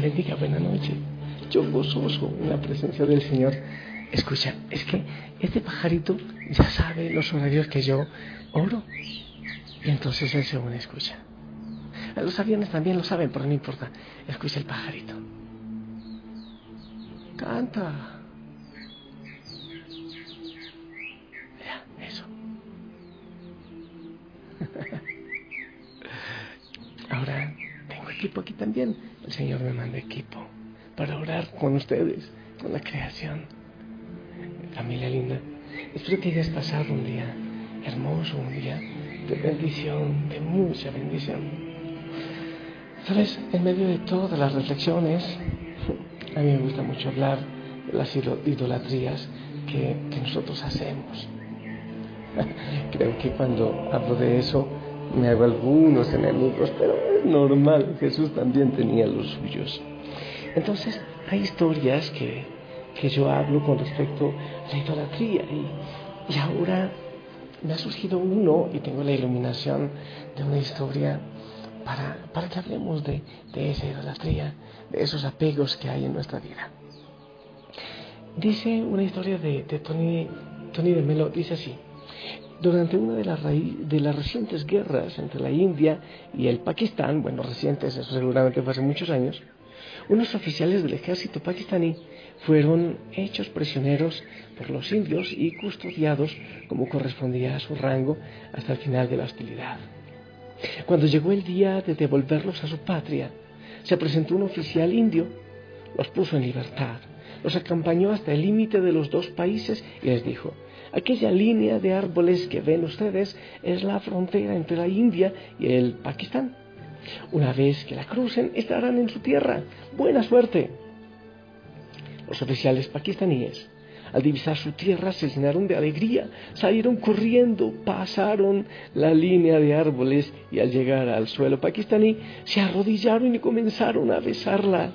Bendiga, buena noche. Yo gozoso en la presencia del Señor. Escucha, es que este pajarito ya sabe los horarios que yo oro. Y entonces él se une, escucha. Los aviones también lo saben, pero no importa. Escucha el pajarito. Canta. Equipo aquí también. El Señor me manda equipo para orar con ustedes, con la creación. Familia linda, espero que hayas pasado un día hermoso, un día de bendición, de mucha bendición. Sabes, en medio de todas las reflexiones, a mí me gusta mucho hablar de las idolatrías que, que nosotros hacemos. Creo que cuando hablo de eso me hago algunos enemigos, pero es normal, Jesús también tenía los suyos. Entonces, hay historias que, que yo hablo con respecto a la idolatría y, y ahora me ha surgido uno y tengo la iluminación de una historia para, para que hablemos de, de, esa idolatría, de esos apegos que hay en nuestra vida. Dice una historia de, de Tony, Tony de Melo, dice así, durante una de las, recientes guerras entre la India y el Pakistán, bueno, recientes, eso seguramente fue hace muchos años, unos oficiales del ejército pakistaní fueron hechos prisioneros por los indios y custodiados como correspondía a su rango hasta el final de la hostilidad. Cuando llegó el día de devolverlos a su patria, se presentó un oficial indio, los puso en libertad, los acompañó hasta el límite de los dos países y les dijo, aquella línea de árboles que ven ustedes es la frontera entre la India y el Pakistán. Una vez que la crucen, estarán en su tierra. Buena suerte. Los oficiales pakistaníes, al divisar su tierra, se llenaron de alegría, salieron corriendo, pasaron la línea de árboles y al llegar al suelo pakistaní, se arrodillaron y comenzaron a besarla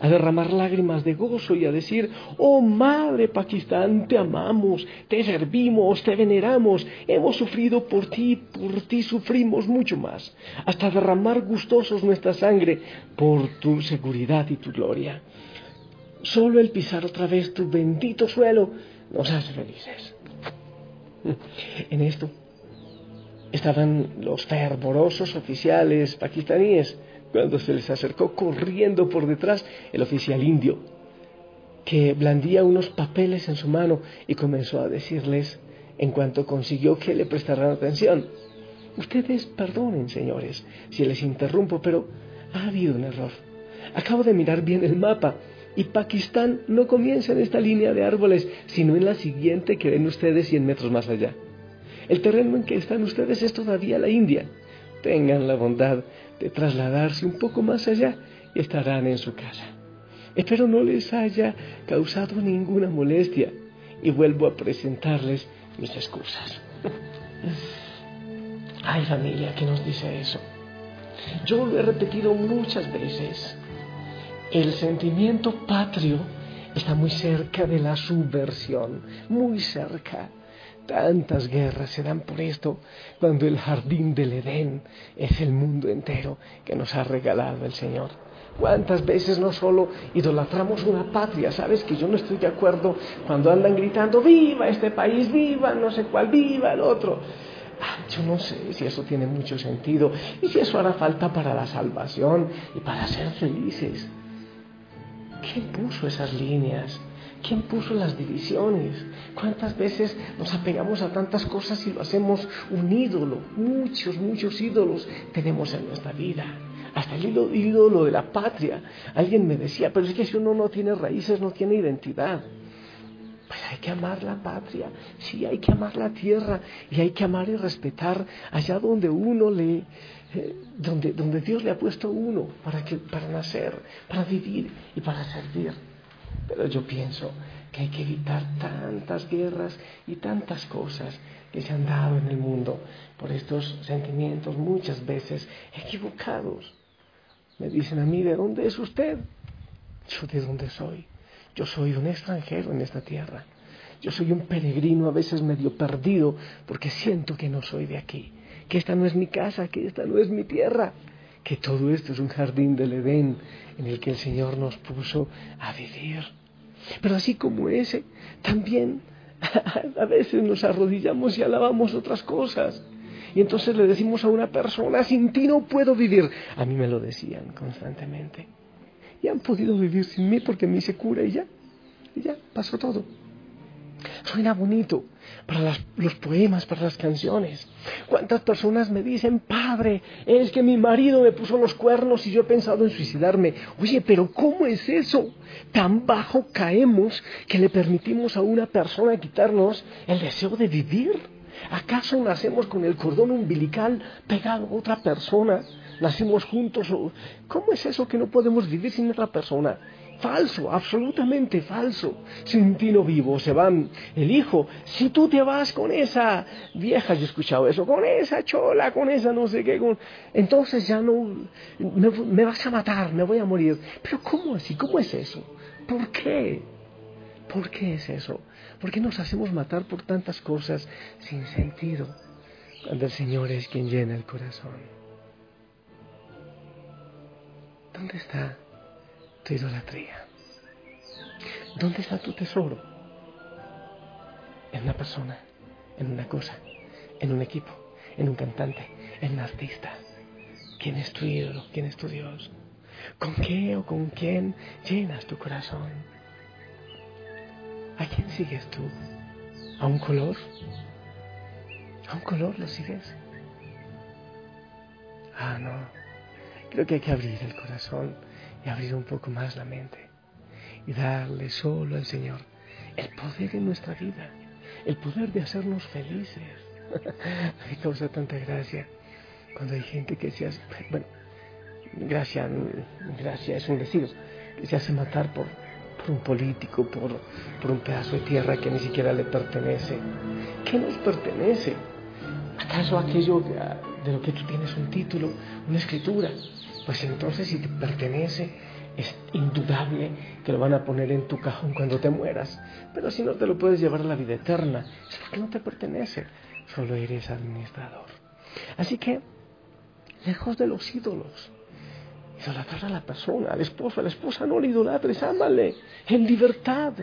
a derramar lágrimas de gozo y a decir, oh Madre Pakistán, te amamos, te servimos, te veneramos, hemos sufrido por ti, por ti sufrimos mucho más, hasta derramar gustosos nuestra sangre por tu seguridad y tu gloria. Solo el pisar otra vez tu bendito suelo nos hace felices. En esto estaban los fervorosos oficiales pakistaníes cuando se les acercó corriendo por detrás el oficial indio, que blandía unos papeles en su mano y comenzó a decirles, en cuanto consiguió que le prestaran atención, ustedes perdonen, señores, si les interrumpo, pero ha habido un error. Acabo de mirar bien el mapa y Pakistán no comienza en esta línea de árboles, sino en la siguiente que ven ustedes 100 metros más allá. El terreno en que están ustedes es todavía la India. Tengan la bondad de trasladarse un poco más allá y estarán en su casa. Espero no les haya causado ninguna molestia y vuelvo a presentarles mis excusas. Ay familia, ¿qué nos dice eso? Yo lo he repetido muchas veces. El sentimiento patrio está muy cerca de la subversión, muy cerca. Tantas guerras se dan por esto, cuando el jardín del Edén es el mundo entero que nos ha regalado el Señor. ¿Cuántas veces no solo idolatramos una patria? ¿Sabes que yo no estoy de acuerdo cuando andan gritando, viva este país, viva no sé cuál, viva el otro? Ah, yo no sé si eso tiene mucho sentido y si eso hará falta para la salvación y para ser felices. ¿Quién puso esas líneas? ¿Quién puso las divisiones? ¿Cuántas veces nos apegamos a tantas cosas y lo hacemos un ídolo? Muchos, muchos ídolos tenemos en nuestra vida. Hasta el ídolo de la patria. Alguien me decía, pero es que si uno no tiene raíces, no tiene identidad. Pues hay que amar la patria, sí, hay que amar la tierra y hay que amar y respetar allá donde uno le, eh, donde, donde Dios le ha puesto uno para, que, para nacer, para vivir y para servir. Pero yo pienso que hay que evitar tantas guerras y tantas cosas que se han dado en el mundo por estos sentimientos muchas veces equivocados. Me dicen a mí, ¿de dónde es usted? Yo de dónde soy. Yo soy un extranjero en esta tierra. Yo soy un peregrino a veces medio perdido porque siento que no soy de aquí, que esta no es mi casa, que esta no es mi tierra que todo esto es un jardín del Edén en el que el Señor nos puso a vivir. Pero así como ese, también a veces nos arrodillamos y alabamos otras cosas. Y entonces le decimos a una persona, sin ti no puedo vivir. A mí me lo decían constantemente. Y han podido vivir sin mí porque me hice cura y ya. Y ya, pasó todo. Suena bonito para los poemas, para las canciones. ¿Cuántas personas me dicen, padre, es que mi marido me puso los cuernos y yo he pensado en suicidarme? Oye, pero ¿cómo es eso? Tan bajo caemos que le permitimos a una persona quitarnos el deseo de vivir. ¿Acaso nacemos con el cordón umbilical pegado a otra persona? ¿Nacimos juntos? ¿Cómo es eso que no podemos vivir sin otra persona? Falso, absolutamente falso. Sin ti no vivo, se van el hijo. Si tú te vas con esa vieja, yo he escuchado eso, con esa chola, con esa no sé qué, entonces ya no, me, me vas a matar, me voy a morir. Pero ¿cómo así? ¿Cómo es eso? ¿Por qué? ¿Por qué es eso? ¿Por qué nos hacemos matar por tantas cosas sin sentido cuando el Señor es quien llena el corazón? ¿Dónde está? Tu idolatría? ¿Dónde está tu tesoro? En una persona, en una cosa, en un equipo, en un cantante, en un artista. ¿Quién es tu ídolo? ¿Quién es tu Dios? ¿Con qué o con quién llenas tu corazón? ¿A quién sigues tú? ¿A un color? ¿A un color lo sigues? Ah, no. Creo que hay que abrir el corazón y abrir un poco más la mente y darle solo al Señor el poder en nuestra vida, el poder de hacernos felices. Me causa tanta gracia cuando hay gente que se hace, bueno, gracia, gracia es un decir, que se hace matar por, por un político, por, por un pedazo de tierra que ni siquiera le pertenece. ¿Qué nos pertenece? ¿Acaso aquello de lo que tú tienes un título, una escritura? Pues entonces si te pertenece, es indudable que lo van a poner en tu cajón cuando te mueras. Pero si no te lo puedes llevar a la vida eterna, es porque no te pertenece, solo eres administrador. Así que, lejos de los ídolos, idolatrar a la persona, al esposo, a la esposa, no le idolatres, ámale en libertad,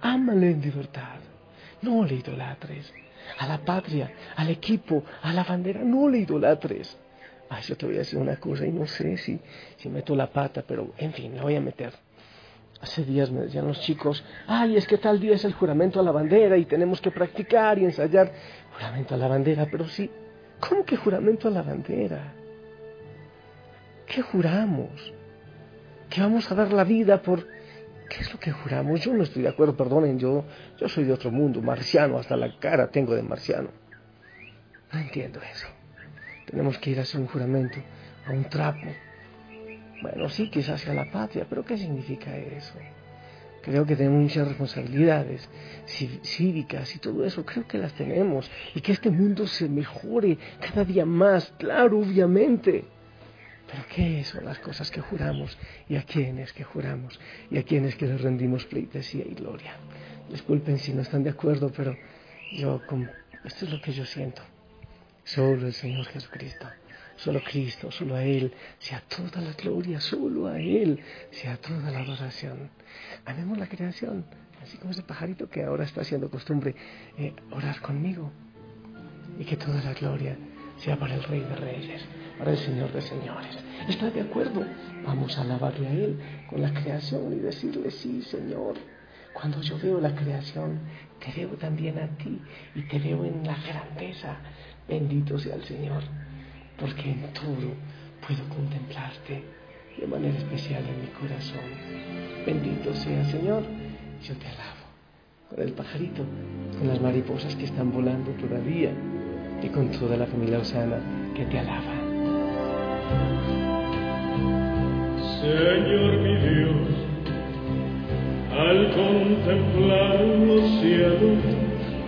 ámale en libertad, no le idolatres. A la patria, al equipo, a la bandera, no le idolatres ay, yo te voy a decir una cosa y no sé si, si meto la pata, pero en fin, la voy a meter. Hace días me decían los chicos, ay, es que tal día es el juramento a la bandera y tenemos que practicar y ensayar. Juramento a la bandera, pero sí, ¿cómo que juramento a la bandera? ¿Qué juramos? ¿Que vamos a dar la vida por... ¿Qué es lo que juramos? Yo no estoy de acuerdo, perdonen, yo, yo soy de otro mundo, marciano, hasta la cara tengo de marciano. No entiendo eso. Tenemos que ir a hacer un juramento, a un trapo. Bueno, sí, quizás hacia la patria, pero ¿qué significa eso? Creo que tenemos muchas responsabilidades cívicas y todo eso, creo que las tenemos. Y que este mundo se mejore cada día más, claro, obviamente. Pero ¿qué son las cosas que juramos? ¿Y a quiénes que juramos? ¿Y a quiénes que les rendimos pleitesía y gloria? Disculpen si no están de acuerdo, pero yo, esto es lo que yo siento. Solo el Señor Jesucristo, solo Cristo, solo a Él, sea toda la gloria, solo a Él, sea toda la adoración. Amemos la creación, así como ese pajarito que ahora está haciendo costumbre eh, orar conmigo. Y que toda la gloria sea para el Rey de Reyes, para el Señor de Señores. ¿Está de acuerdo? Vamos a alabarle a Él con la creación y decirle, sí, Señor. Cuando yo veo la creación, te veo también a ti y te veo en la grandeza Bendito sea el Señor, porque en todo puedo contemplarte de manera especial en mi corazón. Bendito sea Señor, yo te alabo. Con el pajarito, con las mariposas que están volando todavía y con toda la familia Osana que te alaba. Señor mi Dios, al contemplar los cielos,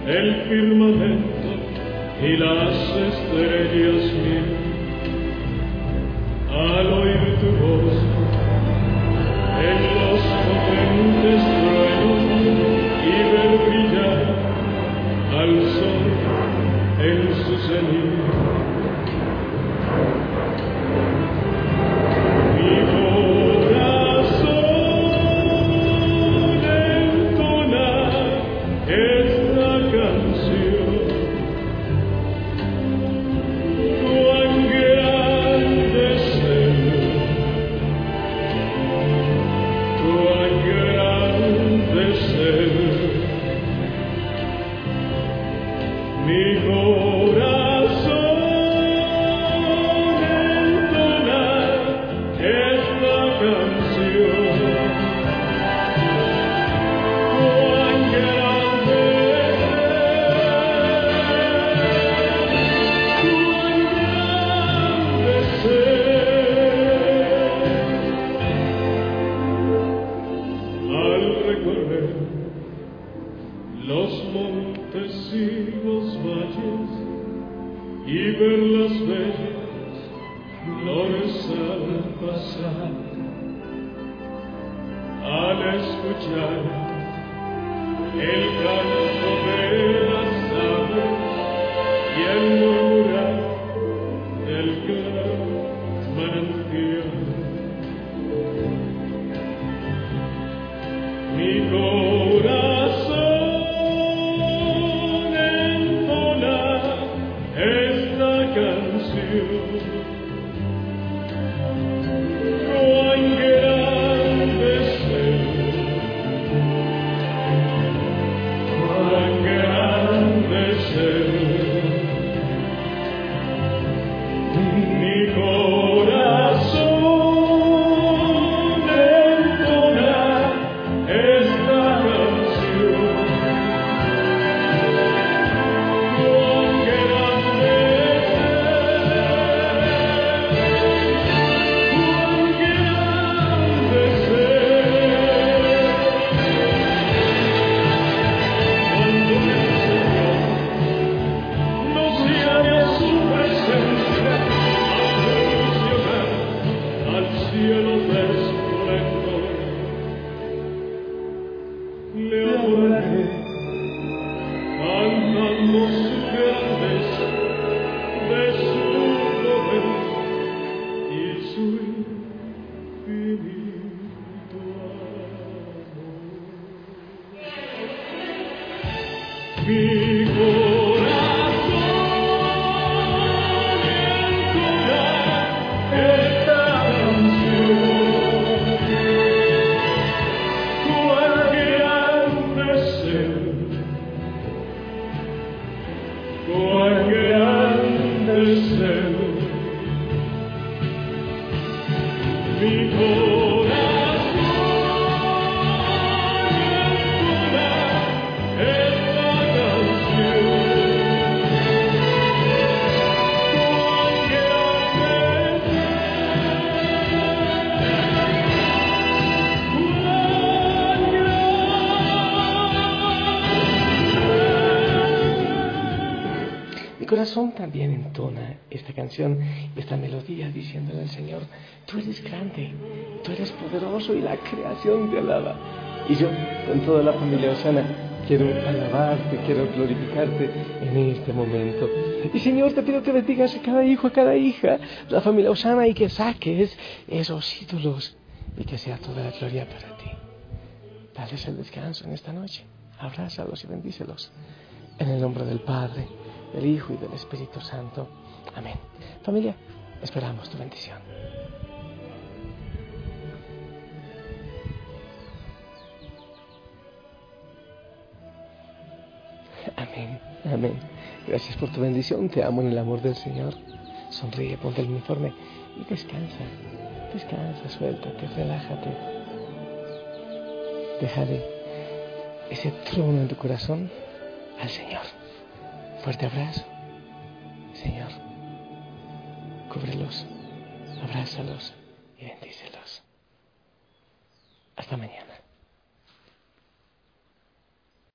el firmamento, y las estrellas mil. Al oír tu voz, en los potentes calles y ver las bellas flores al pasar. Al escuchar el canto de esta corazón también entona esta canción, esta melodía, diciéndole al Señor, tú eres grande, tú eres poderoso y la creación te alaba. Y yo, con toda la familia Osana, quiero alabarte, quiero glorificarte en este momento. Y Señor, te pido que bendigas a cada hijo, a cada hija, la familia Osana, y que saques esos ídolos y que sea toda la gloria para ti. Dales el descanso en esta noche. Abrázalos y bendícelos. En el nombre del Padre, del Hijo y del Espíritu Santo. Amén. Familia, esperamos tu bendición. Amén, amén. Gracias por tu bendición. Te amo en el amor del Señor. Sonríe, ponte el uniforme y descansa. Descansa, suéltate, relájate. Déjale ese trono en tu corazón al Señor. Fuerte abrazo. Señor, cúbrelos, abrázalos y bendícelos. Hasta mañana.